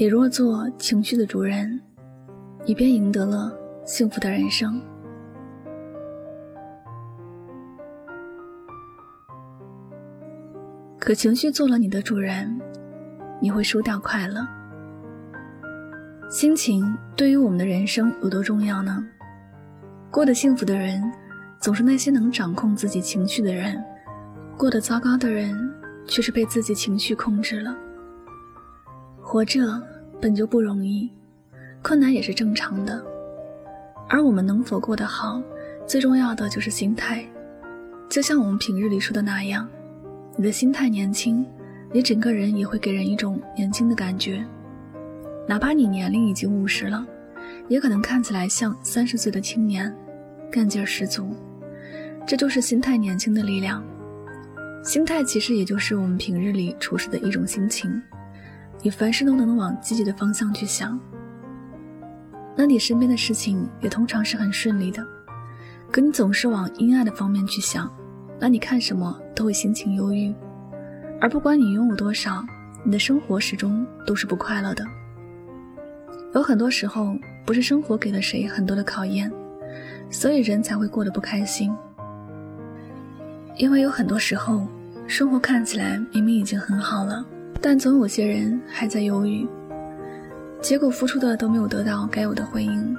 你若做情绪的主人，你便赢得了幸福的人生。可情绪做了你的主人，你会输掉快乐。心情对于我们的人生有多重要呢？过得幸福的人，总是那些能掌控自己情绪的人；过得糟糕的人，却是被自己情绪控制了。活着本就不容易，困难也是正常的。而我们能否过得好，最重要的就是心态。就像我们平日里说的那样，你的心态年轻，你整个人也会给人一种年轻的感觉。哪怕你年龄已经五十了，也可能看起来像三十岁的青年，干劲儿十足。这就是心态年轻的力量。心态其实也就是我们平日里处事的一种心情。你凡事都能往积极的方向去想，那你身边的事情也通常是很顺利的。可你总是往阴暗的方面去想，那你看什么都会心情忧郁。而不管你拥有多少，你的生活始终都是不快乐的。有很多时候，不是生活给了谁很多的考验，所以人才会过得不开心。因为有很多时候，生活看起来明明已经很好了。但总有些人还在犹豫，结果付出的都没有得到该有的回应，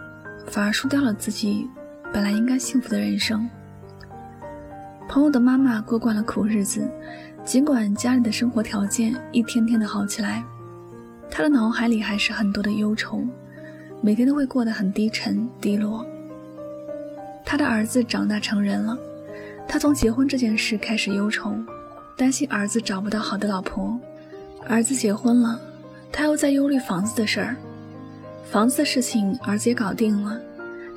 反而输掉了自己本来应该幸福的人生。朋友的妈妈过惯了苦日子，尽管家里的生活条件一天天的好起来，她的脑海里还是很多的忧愁，每天都会过得很低沉低落。她的儿子长大成人了，她从结婚这件事开始忧愁，担心儿子找不到好的老婆。儿子结婚了，他又在忧虑房子的事儿。房子的事情儿子也搞定了，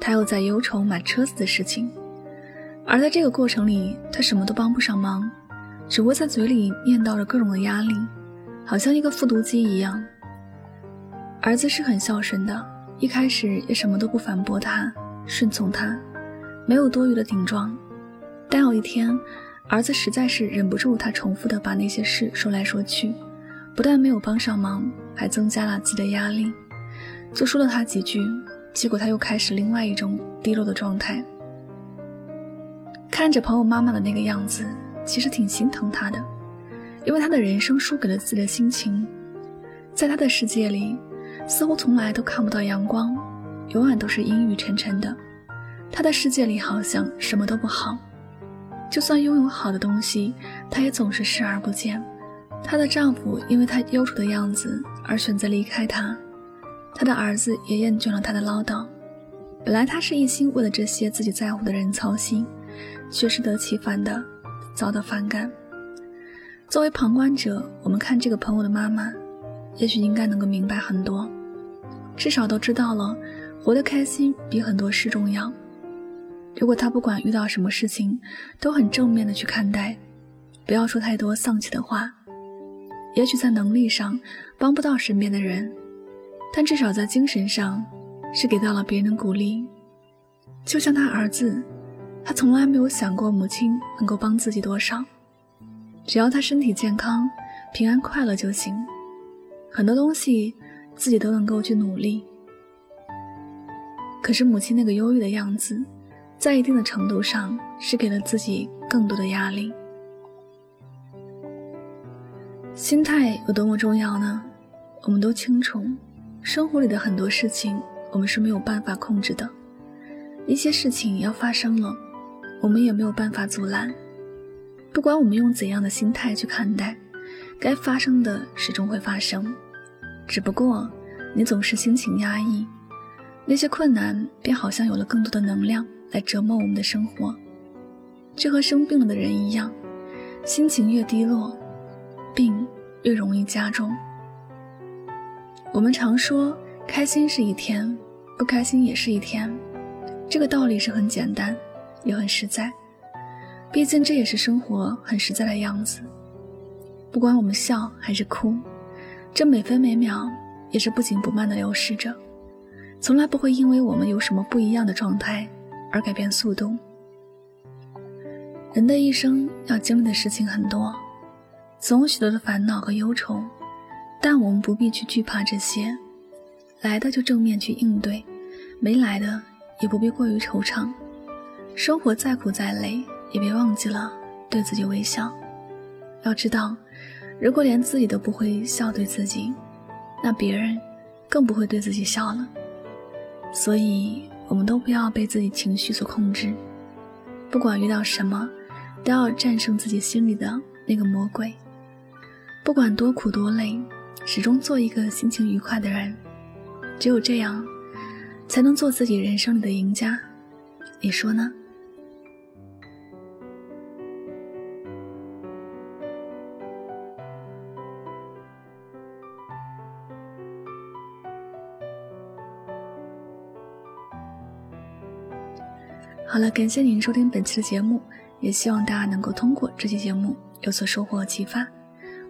他又在忧愁买车子的事情。而在这个过程里，他什么都帮不上忙，只会在嘴里念叨着各种的压力，好像一个复读机一样。儿子是很孝顺的，一开始也什么都不反驳他，顺从他，没有多余的顶撞。但有一天，儿子实在是忍不住，他重复的把那些事说来说去。不但没有帮上忙，还增加了自己的压力。就说了他几句，结果他又开始另外一种低落的状态。看着朋友妈妈的那个样子，其实挺心疼他的，因为他的人生输给了自己的心情。在他的世界里，似乎从来都看不到阳光，永远都是阴雨沉沉的。他的世界里好像什么都不好，就算拥有好的东西，他也总是视而不见。她的丈夫因为她忧愁的样子而选择离开她，她的儿子也厌倦了她的唠叨。本来她是一心为了这些自己在乎的人操心，却适得其反的遭到反感。作为旁观者，我们看这个朋友的妈妈，也许应该能够明白很多，至少都知道了活得开心比很多事重要。如果她不管遇到什么事情，都很正面的去看待，不要说太多丧气的话。也许在能力上帮不到身边的人，但至少在精神上是给到了别人的鼓励。就像他儿子，他从来没有想过母亲能够帮自己多少，只要他身体健康、平安快乐就行。很多东西自己都能够去努力。可是母亲那个忧郁的样子，在一定的程度上是给了自己更多的压力。心态有多么重要呢？我们都清楚，生活里的很多事情我们是没有办法控制的，一些事情要发生了，我们也没有办法阻拦。不管我们用怎样的心态去看待，该发生的始终会发生。只不过你总是心情压抑，那些困难便好像有了更多的能量来折磨我们的生活。这和生病了的人一样，心情越低落。病越容易加重。我们常说，开心是一天，不开心也是一天，这个道理是很简单，也很实在。毕竟这也是生活很实在的样子。不管我们笑还是哭，这每分每秒也是不紧不慢的流逝着，从来不会因为我们有什么不一样的状态而改变速度。人的一生要经历的事情很多。总有许多的烦恼和忧愁，但我们不必去惧怕这些，来的就正面去应对，没来的也不必过于惆怅。生活再苦再累，也别忘记了对自己微笑。要知道，如果连自己都不会笑对自己，那别人更不会对自己笑了。所以，我们都不要被自己情绪所控制。不管遇到什么，都要战胜自己心里的那个魔鬼。不管多苦多累，始终做一个心情愉快的人。只有这样，才能做自己人生里的赢家。你说呢？好了，感谢您收听本期的节目，也希望大家能够通过这期节目有所收获和启发。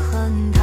空